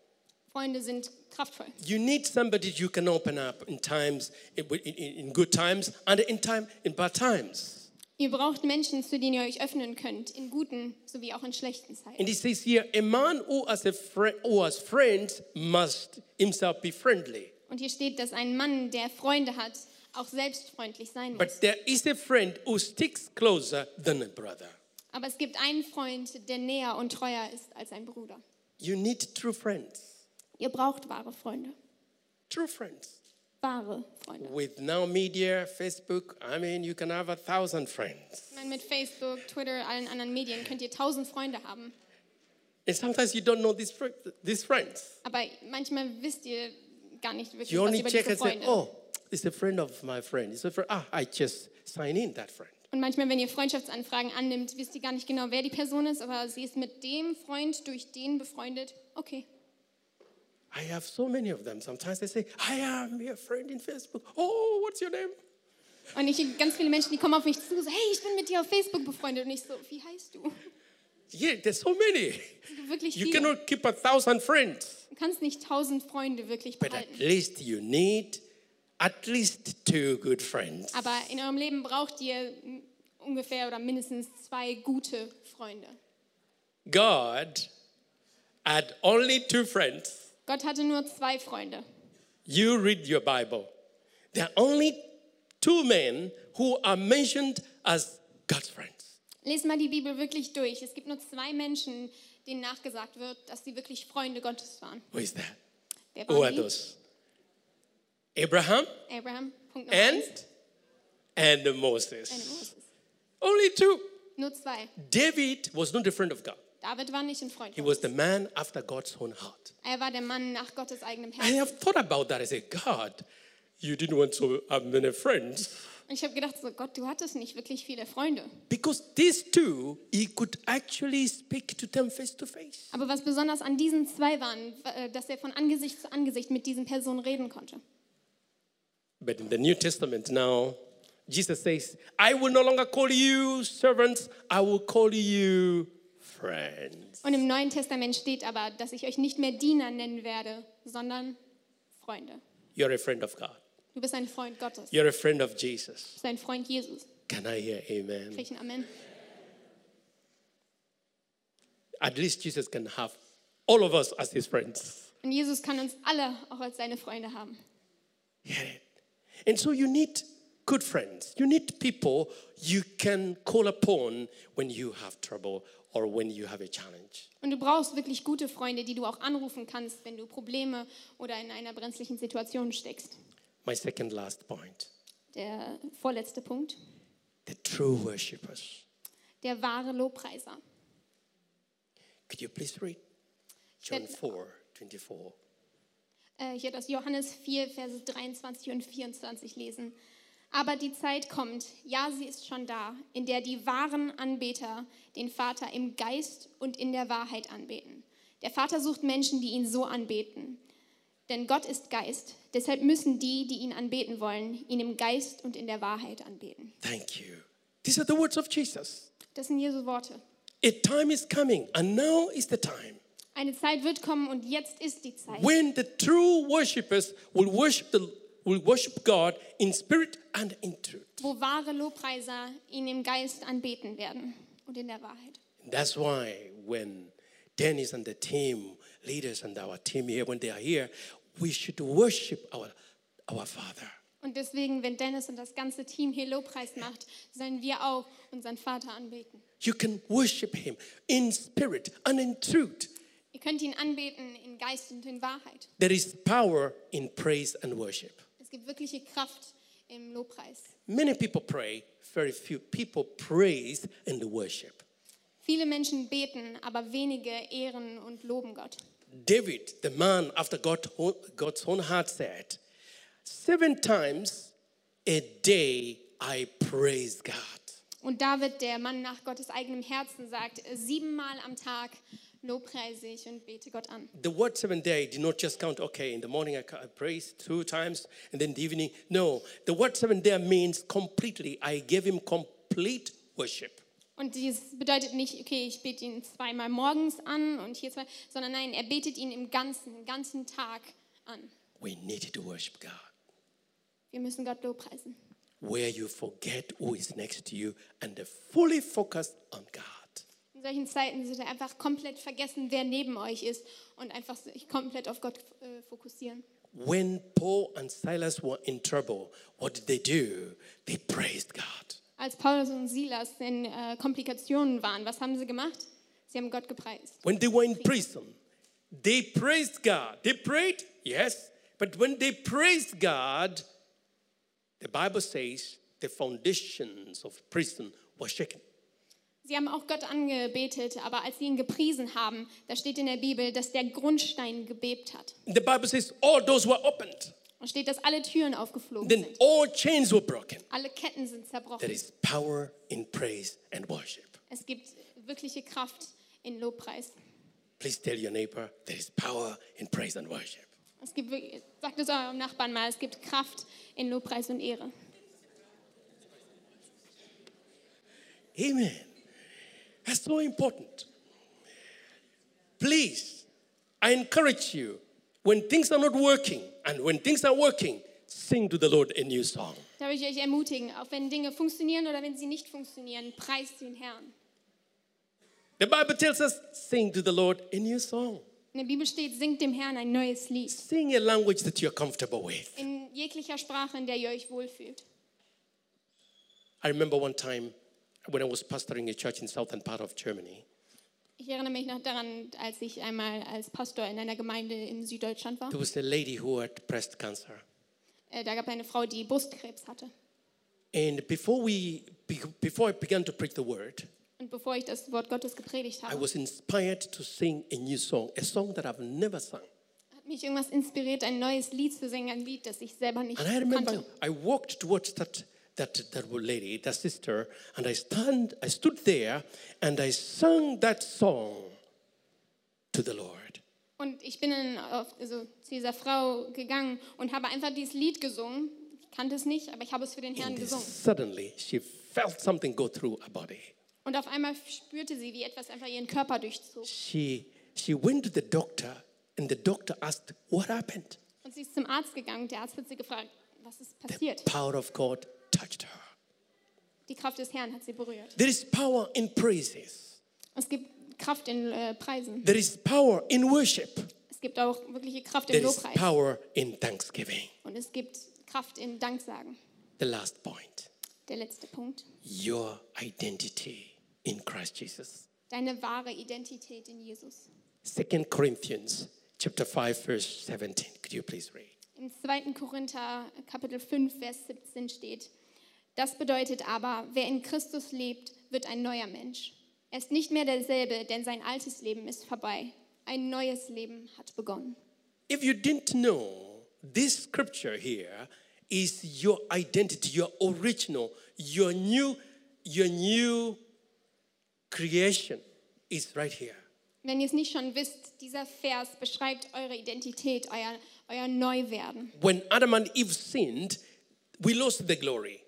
Freunde sind kraftvoll. You need somebody you can open up in times, in, in, good times, and in time, in bad times. Ihr braucht Menschen, zu denen ihr euch öffnen könnt, in guten sowie auch in schlechten Zeiten. And it says here, a man who has a friend, who has friends must himself be friendly. Und hier steht, dass ein Mann, der Freunde hat, auch selbst freundlich sein muss. But there is a friend who sticks closer than a brother. Aber es gibt einen Freund, der näher und treuer ist als ein Bruder. You need true friends. Ihr braucht wahre Freunde. True friends. Wahre Freunde. With now media, Facebook, I mean, you can have a thousand friends. Ich meine, mit Facebook, Twitter, allen anderen Medien könnt ihr tausend Freunde haben. And sometimes you don't know these, these friends. Aber manchmal wisst ihr gar nicht wirklich You was only über check diese and say, Freunde. oh, it's a friend of my friend. It's a friend. Ah, I just sign in that friend. Und manchmal, wenn ihr Freundschaftsanfragen annimmt, wisst ihr gar nicht genau, wer die Person ist, aber sie ist mit dem Freund durch den befreundet. Okay. I have so many of them. Sometimes they say, I am your friend in Facebook. Oh, what's your name? Und ich ganz viele Menschen, die kommen auf mich zu, so, hey, ich bin mit dir auf Facebook befreundet. Und ich so, wie heißt du? Yeah, there's so many. Wirklich You viele. cannot keep a thousand friends, Du kannst nicht tausend Freunde wirklich but at behalten. least you need at least two good friends. Aber in eurem Leben braucht ihr ungefähr oder mindestens zwei gute Freunde. God had only two friends. Gott hatte nur zwei Freunde. You read your Bible. There are only two men who are mentioned as God's friends. Lest mal die Bibel wirklich durch. Es gibt nur zwei Menschen, denen nachgesagt wird, dass sie wirklich Freunde Gottes waren. Who is that? Wer Who are waren die? those? Abraham Abraham, Punkt Nummer and eins, and Moses. Moses. Only two. Nur zwei. David was not a friend of God. David war nicht ein Freund. He was the man after God's own heart. Er war der Mann nach Gottes eigenem I Herzen. have thought about that. I said, God, you didn't want to have many friends. Und ich habe gedacht, so Gott, du hattest nicht wirklich viele Freunde. Because these two, he could actually speak to them face to face. Aber was besonders an diesen zwei waren, äh, dass er von Angesicht zu Angesicht mit diesen Personen reden konnte. But in the New Testament now, Jesus says, I will no longer call you servants, I will call you friends. Und im Neuen Testament steht aber, dass ich euch nicht mehr Diener nennen werde, sondern Freunde. You're a friend of God. Du bist ein Freund Gottes. Du You're a friend of Jesus. bist ein Freund Jesus. Can I hear amen? Krieg ich ein Amen. At least Jesus can have all of us as his friends. Und Jesus kann uns alle auch als seine Freunde haben. Hear it. And so you need good friends. You need people you can call upon when you have trouble or when you have a challenge. Und du brauchst wirklich gute Freunde, die du auch anrufen kannst, wenn du Probleme oder in einer brenzlichen Situation steckst. My second last point Der vorletzte Punkt, the true worshippers. der wahre Lobpreiser. Could you please read John 4 24? Äh, hier das Johannes 4, Verse 23 und 24 lesen. Aber die Zeit kommt, ja, sie ist schon da, in der die wahren Anbeter den Vater im Geist und in der Wahrheit anbeten. Der Vater sucht Menschen, die ihn so anbeten. Denn Gott ist Geist. Deshalb müssen die, die ihn anbeten wollen, ihn im Geist und in der Wahrheit anbeten. Thank you. These are the words of Jesus. Das sind Jesu Worte. A time is coming, and now is the time Eine Zeit wird kommen und jetzt ist die Zeit, when the true worshippers will worship the will worship God in spirit and in truth. wo wahre Lobpreiser ihn im Geist anbeten werden und in der Wahrheit. That's why when Dennis and the team, leaders and our team here, when they are here, we should worship our, our Father. Und deswegen, wenn Dennis und das ganze Team hier Lobpreis macht, sollen wir auch unseren Vater anbeten. You can worship Him in spirit and in truth. Ihr könnt ihn anbeten in Geist und in Wahrheit. There is power in praise and worship. Es gibt wirkliche Kraft im Lobpreis. Many people pray, very few people praise and worship. Viele Menschen beten, aber wenige ehren und loben Gott. David, the man after God, God's own heart, said, Seven times a day I praise God. Und David, der Mann nach Gottes eigenem Herzen, sagt, siebenmal am Tag lobpreise ich und bete Gott an. The word seven day did not just count, okay, in the morning I I praise two times and then the evening. No, the word seven day means completely. I gave him complete worship. Und dies bedeutet nicht, okay, ich bete ihn zweimal morgens an und hier zwei, sondern nein, er betet ihn im ganzen, ganzen Tag an. We need to worship God. Wir müssen Gott lobpreisen. Where you forget who is next to you and fully focus on God. In solchen Zeiten ihr einfach komplett vergessen, wer neben euch ist und einfach sich komplett auf Gott äh, fokussieren. When Paul and Silas were in trouble, what did they do? They praised God. Als Paulus und Silas in äh, Komplikationen waren, was haben sie gemacht? Sie haben Gott gepreist. When they were in prison, they praised God. They prayed, yes, but when they praised God, the Bible says the foundations of prison were shaken. Sie haben auch Gott angebetet, aber als sie ihn gepriesen haben, da steht in der Bibel, dass der Grundstein gebebt hat. The Bible says all doors were opened, Und steht, dass alle Türen aufgeflogen then sind. all chains were broken. Alle Ketten sind There zerbrochen. is power in praise and worship. Es gibt wirkliche Kraft in Lobpreis. Please tell your neighbor there is power in praise and worship. Es gibt, sagt es eurem Nachbarn mal, es gibt Kraft in Lobpreis und Ehre. Amen. That's so important. please, I encourage you when things are not working and when things are working, sing to the Lord a new song. Da will ich euch ermutigen, auch wenn Dinge funktionieren oder wenn sie nicht funktionieren, preist den Herrn. The Bible tells us, sing to the Lord a new song. In der Bibel steht, singt dem Herrn ein neues Lied. Sing a language that you're comfortable with. In jeglicher Sprache, in der ihr euch wohlfühlt. I remember one time when I was pastoring a church in southern part of Germany. Ich erinnere mich noch daran, als ich einmal als Pastor in einer Gemeinde in Süddeutschland war. There was a lady who had breast cancer. Äh, Da gab es eine Frau, die Brustkrebs hatte. And before we be- before I began to preach the word, Und bevor ich das Wort Gottes gepredigt I habe, was inspired to sing a new song, a song that I've never sung. hat mich irgendwas inspiriert, ein neues Lied zu singen, ein Lied, das ich selber nicht And I remember kannte. I walked towards that, that, that lady, that sister, and I, stand, I stood there and I sang that song to the Lord. Und ich bin dann auf, also, zu dieser Frau gegangen und habe einfach dieses Lied gesungen. Ich kannte es nicht, aber ich habe es für den Herrn And gesungen. suddenly she felt something go through her body. Und auf einmal spürte sie, wie etwas einfach ihren Körper durchzog. She, she went to the doctor, and the doctor asked, What happened? Und sie ist zum Arzt gegangen. Der Arzt hat sie gefragt, was ist The passiert? power of God touched her. Die Kraft des Herrn hat sie berührt. There is power in praises, Es gibt Kraft in äh, Preisen. there is power in worship, Es gibt auch wirkliche Kraft im there is Lobpreis. power in thanksgiving. Und es gibt Kraft in Danksagen. The last point Der letzte Punkt. your identity in Christ Jesus. Deine wahre Identität in Jesus. 2 Corinthians chapter 5 verse 17. Could you please read? Im 2. Korinther Kapitel 5, Vers 17 steht, das bedeutet aber, wer in Christus lebt, wird ein neuer Mensch. Er ist nicht mehr derselbe, denn sein altes Leben ist vorbei. Ein neues Leben hat begonnen. If you didn't know, this scripture here is your identity, your original, your new, your new creation is right here. Wenn ihr es nicht schon wisst, dieser Vers beschreibt eure Identität, euer, euer Neuwerden. When Adam and Eve sinned, we lost the glory.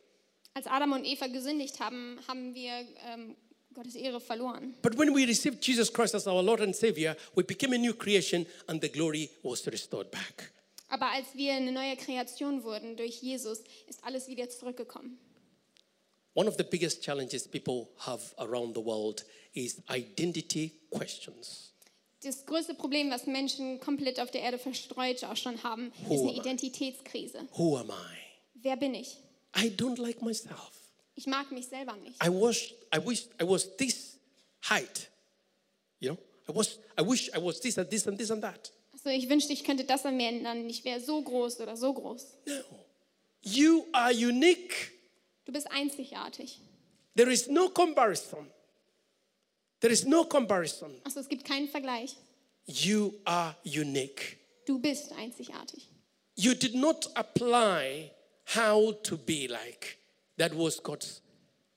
Als Adam und Eva gesündigt haben, haben wir ähm, Gottes Ehre verloren. But when we received Jesus Christ as our Lord and Savior, we became a new creation and the glory was restored back. Aber als wir eine neue Kreation wurden durch Jesus, ist alles wieder zurückgekommen. One of the biggest challenges people have around the world is identity questions. Das größte Problem, was Menschen komplett auf der Erde verstreut auch schon haben, ist Who eine am I? Identitätskrise. Who am I? Wer bin ich? I don't like myself. Ich mag mich selber nicht. I was I wish I was this height. You know? I was I wish I was this and this and this and that. Also ich wünschte, ich könnte das an mir ändern. Ich wäre so groß oder so groß. No. You are unique. Du bist einzigartig. There is no comparison. There is no comparison. Also es gibt keinen Vergleich. You are unique. Du bist einzigartig. You did not apply how to be like. That was God's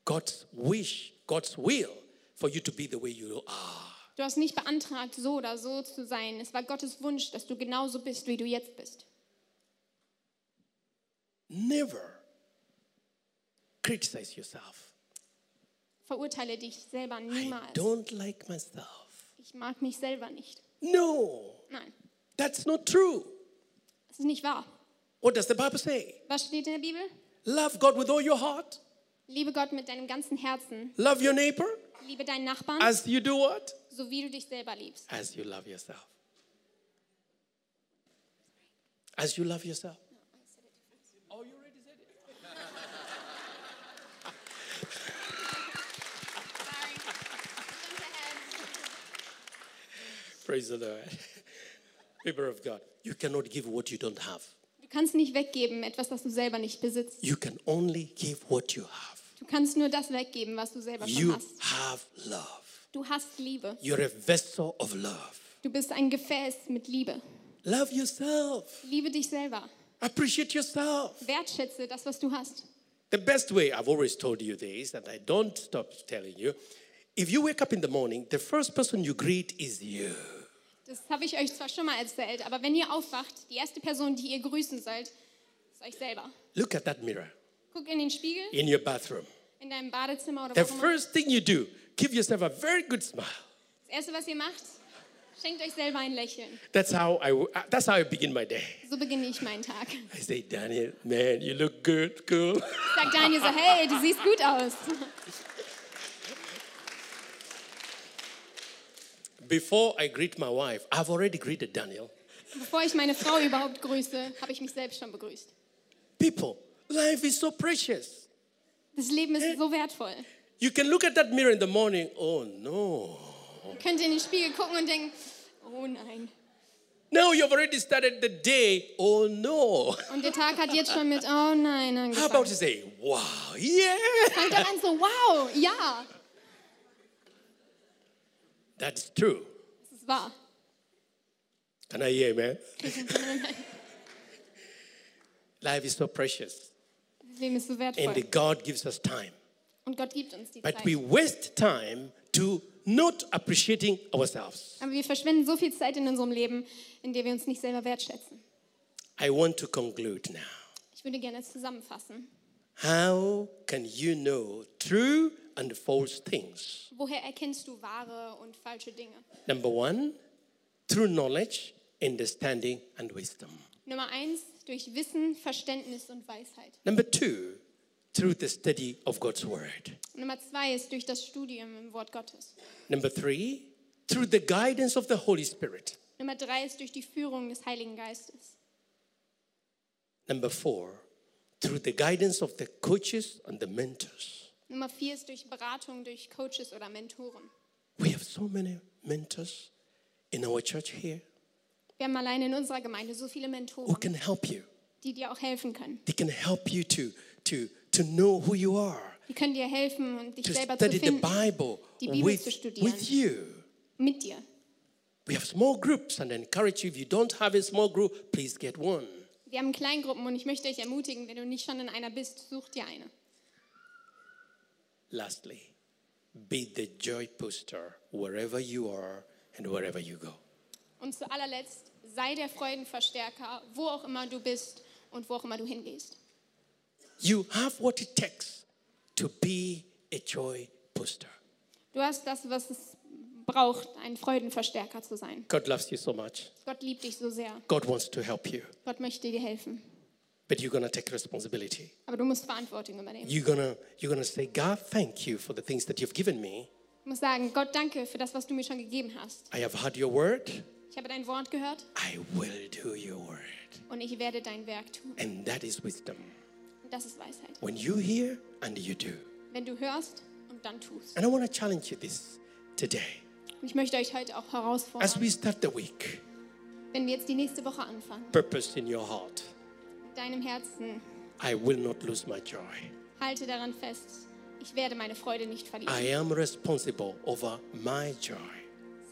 God's wish, God's will for you to be the way you are. Du hast nicht beantragt, so oder so zu sein. Es war Gottes Wunsch, dass du genauso bist, wie du jetzt bist. Never criticize yourself. Verurteile dich selber I niemals. don't like myself. Ich mag mich selber nicht. No, Nein, that's not true. das ist nicht wahr. What does the Bible say? Was steht in der Bibel? Love God with all your heart. Liebe Gott mit deinem ganzen Herzen. Love your neighbor Liebe deinen Nachbarn, as you do what? so wie du dich selber liebst. As you love yourself. As you love yourself. Oh, you already said it. Praise the Lord. People of God, you cannot give what you don't have. Du kannst nicht weggeben, etwas, das du selber nicht besitzt. You can only give what you have. Du kannst nur das weggeben, was du selber schon You hast. have love. Du hast Liebe. You're a vessel of love. Du bist ein Gefäß mit Liebe. Love yourself. Liebe dich selber. Appreciate yourself. Wertschätze das, was du hast. The best way, I've always told you this, and I don't stop telling you if you wake up in the morning, the first person you greet is you. Das habe ich euch zwar schon mal erzählt, aber wenn ihr aufwacht, die erste Person, die ihr grüßen sollt, ist euch selber. Look at that mirror Guck in den Spiegel, in your bathroom. in deinem Badezimmer oder The first thing you do, give yourself a very good smile. Das erste, was ihr macht, Schenkt euch selber ein Lächeln. That's how I, uh, that's how I begin my day. So beginne ich meinen Tag. I say, Daniel, man, you look good, cool. Sagt Daniel so, hey, du siehst gut aus. Before I greet my wife, I've already greeted Daniel. Bevor ich meine Frau überhaupt grüße, habe ich mich selbst schon begrüßt. People, life is so precious. Das Leben ist so wertvoll. You can look at that mirror in the morning. Oh no. Ihr könnt in den Spiegel gucken und denken, oh nein. Now you've already started the day. Oh no. Und der Tag hat jetzt schon mit, oh nein, How about angefangen. to say, wow, yeah. Fangt an so, wow, ja, That's true. das ist wahr. Can I hear, man? Life is so precious. Leben ist so And wertvoll. God gives us time. Und Gott gibt uns die But Zeit. we waste time to not appreciating ourselves. Aber wir verschwenden so viel Zeit in unserem Leben, in der wir uns nicht selber wertschätzen. I want to conclude now. Ich würde gerne zusammenfassen. How can you know true and false things? Woher erkennst du wahre und falsche Dinge? Number one, through knowledge, understanding, and wisdom. Nummer eins, durch Wissen, Verständnis und Weisheit. Number two, through the study of God's word. Nummer zwei ist durch das Studium im Wort Gottes. Number three, through the guidance of the Holy Spirit. Nummer drei ist durch die Führung des Heiligen Geistes. Number four, through the guidance of the coaches and the mentors. Nummer vier ist durch Beratung durch Coaches oder Mentoren. We have so many mentors in our church here Wir haben alleine in unserer Gemeinde so viele who Mentoren, can help you. die dir auch helfen können. They can help you to, to, to know who you are, Die können dir helfen, und dich to selber zu study the finden, Bible die Bibel with, zu studieren. with you. mit dir. We have small groups and I encourage you if you don't have a small group, please get one. Wir haben Kleingruppen und ich möchte euch ermutigen, wenn du nicht schon in einer bist, such dir eine. Lastly, be the joy poster wherever you are and wherever you go. Und zu allerletzt, sei der Freudenverstärker, wo auch immer du bist und wo auch immer du hingehst. You have what it takes to be a joy poster. Du hast das, was es braucht, ein Freudenverstärker zu sein. God loves you so much. Gott liebt dich so sehr. God wants to help you. Gott möchte dir helfen. But you're going to take responsibility. Aber du musst Verantwortung übernehmen. You're going you're to say, God, thank you for the things that you've given me. Du musst sagen, Gott, danke für das, was du mir schon gegeben hast. I have heard your word. Ich habe dein Wort gehört I will do your word. und ich werde dein Werk tun. And that is wisdom. Und das ist Weisheit. When you hear and you do. Wenn du hörst und dann tust. And I want to challenge you this today. Und ich möchte euch heute auch As herausfordern, we start the week, wenn wir jetzt die nächste Woche anfangen, purpose in your heart. Deinem Herzen, I will not lose my joy. halte daran fest, ich werde meine Freude nicht verlieren. I am responsible over my joy.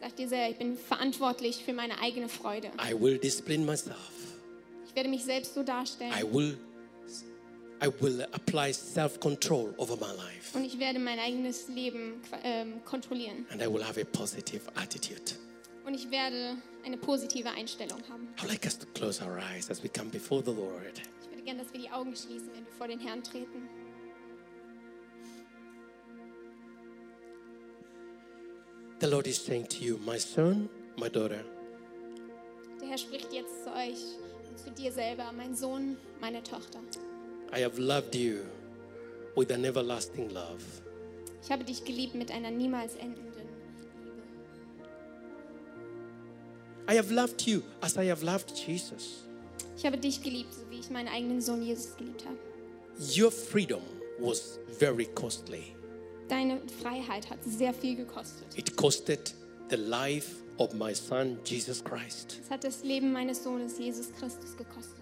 Sag dir sehr, ich bin verantwortlich für meine eigene Freude. I will discipline myself. Ich werde mich selbst so darstellen I will I will apply self-control over my life. und ich werde mein eigenes Leben ähm, kontrollieren. And I will have a positive attitude. Und ich werde eine positive Einstellung haben. Like us to close our eyes as we come before the Lord. Ich würde gerne, dass wir die Augen schließen, wenn wir vor den Herrn treten. The Lord is saying to you, my son, my daughter, Der Herr spricht jetzt zu euch und zu dir selber, mein Sohn, meine Tochter. I have loved you with an everlasting love. Ich habe dich geliebt mit einer niemals endenden I have loved you as I have loved Jesus. Ich habe dich geliebt, so wie ich meinen eigenen Sohn Jesus geliebt habe. Your freedom was very costly. Deine Freiheit hat sehr viel gekostet. It costed the life of my son, Jesus Christ. Es hat das Leben meines Sohnes Jesus Christus gekostet.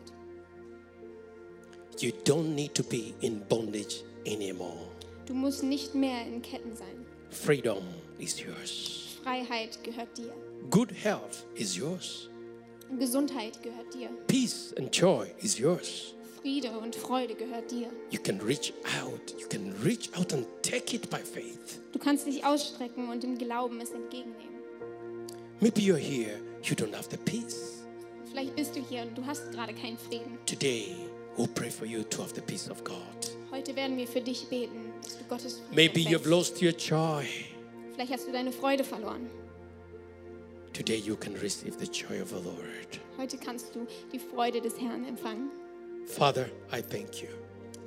You don't need to be in bondage anymore. Du musst nicht mehr in Ketten sein. Freedom is yours. Freiheit gehört dir. Good health is yours. Gesundheit gehört dir. Peace and joy is yours. Friede und Freude gehört dir. You can reach out. You can reach out and take it by faith. Du kannst dich ausstrecken und im Glauben es entgegennehmen. Maybe you're here, you don't have the peace. Vielleicht bist du hier und du hast gerade keinen Frieden. Today, we'll pray for you to have the peace of God. Heute werden wir für dich beten, dass du Gottes Frieden Maybe you've lost your joy. Vielleicht hast du deine Freude verloren. Today you can receive the joy of the Lord. Heute kannst du die Freude des Herrn empfangen. Father, I thank you.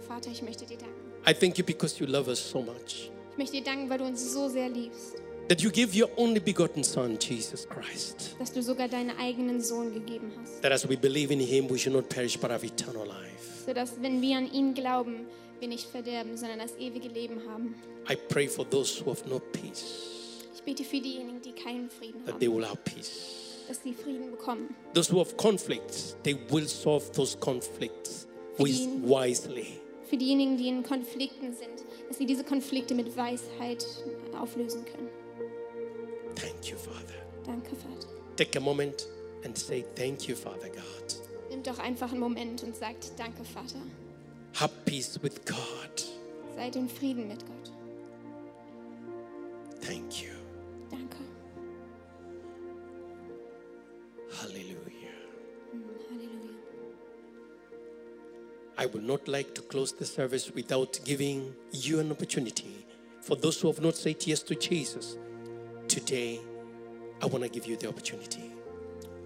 Vater, ich möchte dir danken. I thank you because you love us so much. Ich möchte dir danken, weil du uns so sehr liebst, That you give your only begotten Son, Jesus Christ. dass du sogar deinen eigenen Sohn gegeben hast. That as we believe in him, we should not perish but have eternal life. Sodass, wenn wir an ihn glauben, wir nicht verderben, sondern das ewige Leben haben. I pray for those who have no peace, Ich bete für diejenigen, die keinen Frieden that they haben, will have peace. dass sie Frieden bekommen. Those who have conflicts, they will solve those conflicts wis- wisely. Für diejenigen, die in Konflikten sind, dass sie diese Konflikte mit Weisheit auflösen können. Thank you, Father. Danke, Vater. Take a moment and say, Thank you, Father God. Nimmt doch einfach einen Moment und sagt, danke, Vater. Have peace with God. Seid in Frieden mit Gott. Thank you. Danke. Hallelujah. Halleluja. I would not like to close the service without giving you an opportunity. For those who have not said yes to Jesus, today I want to give you the opportunity.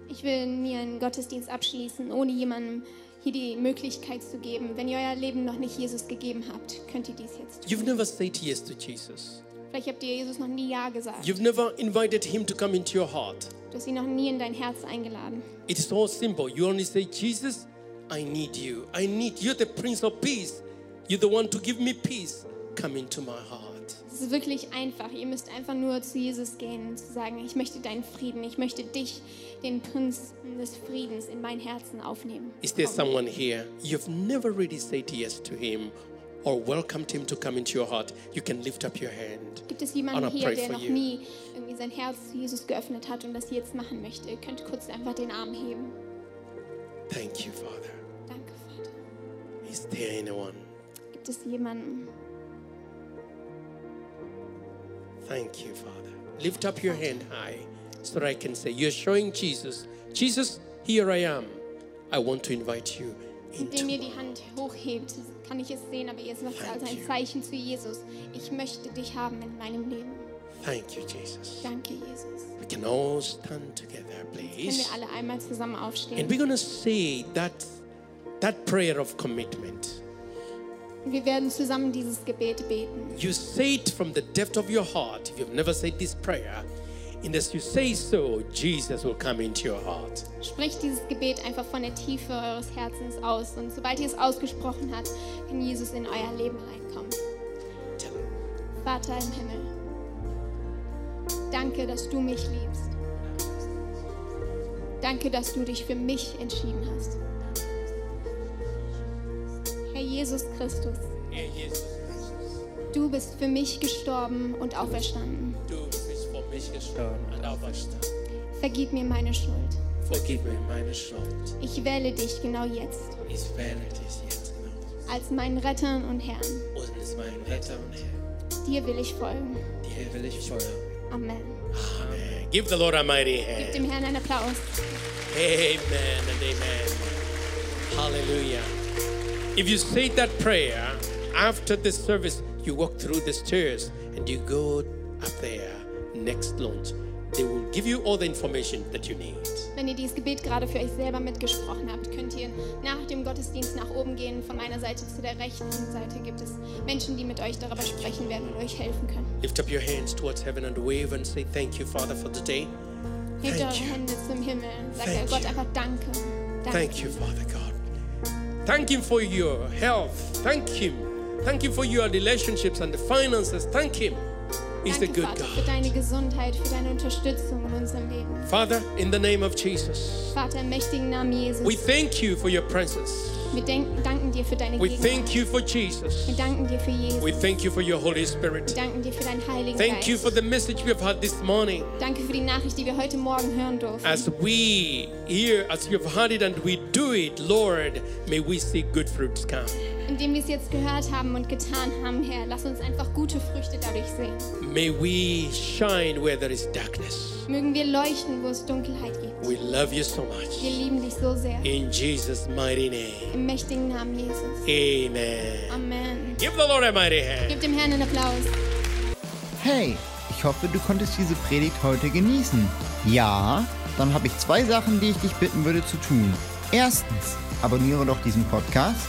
Ich will mir einen Gottesdienst abschließen, ohne jemandem hier die Möglichkeit zu geben. Wenn ihr euer Leben noch nicht Jesus gegeben habt, könnt ihr dies jetzt tun. You've never said yes to Jesus. Vielleicht habt ihr Jesus noch nie Ja gesagt. You've never invited him to come into your heart. Du hast ihn noch nie in dein Herz eingeladen. It is all simple. You only say, Jesus, I need you. I need you, the Prince of Peace. You're the one to give me peace. Come into my heart. Es ist wirklich einfach. Ihr müsst einfach nur zu Jesus gehen und zu sagen, ich möchte deinen Frieden, ich möchte dich, den Prinz des Friedens, in mein Herzen aufnehmen. Is there someone here? You've never really said yes to him or welcomed him to come into your heart. You can lift up your hand. Gibt es And jemanden hier, der noch you. nie irgendwie sein Herz zu Jesus geöffnet hat und das jetzt machen möchte? Ihr könnt kurz einfach den Arm heben. Thank you, Father. Danke, Vater. Is there anyone? Gibt es jemanden? Thank you, Father. Lift up your hand high so that I can say, You're showing Jesus, Jesus, here I am. I want to invite you into Indem ihr die Hand hochhebt, kann ich es sehen, aber ihr sagt es als Thank ein you. Zeichen zu Jesus. Ich möchte dich haben in meinem Leben. Thank you, Jesus. Danke, Jesus. We can all stand together, please. Können wir alle einmal zusammen aufstehen? And we're going to say that that prayer of commitment. Wir werden zusammen dieses Gebet beten. You say it from the depth of your heart. If you've never said this prayer, and as you say so, Jesus will come into your heart. Sprecht dieses Gebet einfach von der Tiefe eures Herzens aus. Und sobald ihr es ausgesprochen habt, kann Jesus in euer Leben reinkommen. Tell him. Vater im Himmel, danke, dass du mich liebst. Danke, dass du dich für mich entschieden hast. Herr Jesus Christus, du bist für mich gestorben und auferstanden. du bist für mich gestorben und auferstanden. Vergib mir meine Schuld. Vergib mir meine Schuld. Ich wähle dich genau jetzt Ich wähle dich jetzt genau. als meinen Retter und Herrn. Und ist mein Retter und Herr. Dir will ich folgen. Dir will ich folgen. Amen. Amen. Give the Lord a mighty Gib hand. dem Herrn einen Applaus. Amen and amen. Hallelujah. If you say that prayer after the service, you walk through the stairs and you go up there next launch. They will give you all the information that you need. Wenn ihr dieses Gebet gerade für euch selber mitgesprochen habt, könnt ihr nach dem Gottesdienst nach oben gehen. Von meiner Seite zu der rechten Seite gibt es Menschen, die mit euch darüber sprechen werden und euch helfen können. Lift up your hands towards heaven and wave and say, Thank you, Father, for today. Hebt eure. Hände zum Himmel. Sagt Thank Gott einfach Danke. Danke. Thank you, Father God. Thank Him for your health. Thank Him. Thank Him for your relationships and the finances. Thank Him. He's a Danke, good Vater, für God. deine Gesundheit, für deine Unterstützung in unserem Leben. Father, in the name of Jesus, Vater, im mächtigen Namen Jesus, we thank you for your presence. Wir danken dir für deine We Gegenwart. thank you for Jesus. Wir danken dir für Jesus. We thank you for your Holy Wir Spirit. danken dir für deinen Heiligen Thank you for the message we have had this morning. Danke für die Nachricht, die wir heute Morgen hören durften. As we hear, as you've heard it and we do it, Lord, may we see good fruits come. Indem wir es jetzt gehört haben und getan haben, Herr, lass uns einfach gute Früchte dadurch sehen. May we shine where there is darkness. Mögen wir leuchten, wo es Dunkelheit gibt. We love you so Wir much. lieben dich so sehr. In Jesus' mighty name. Im mächtigen Namen Jesus. Amen. Amen. Give the Lord a mighty hand. Gib dem Herrn einen Applaus. Hey, Ich hoffe, du konntest diese Predigt heute genießen. Ja, dann habe ich zwei Sachen, die ich dich bitten würde zu tun. Erstens, abonniere doch diesen Podcast,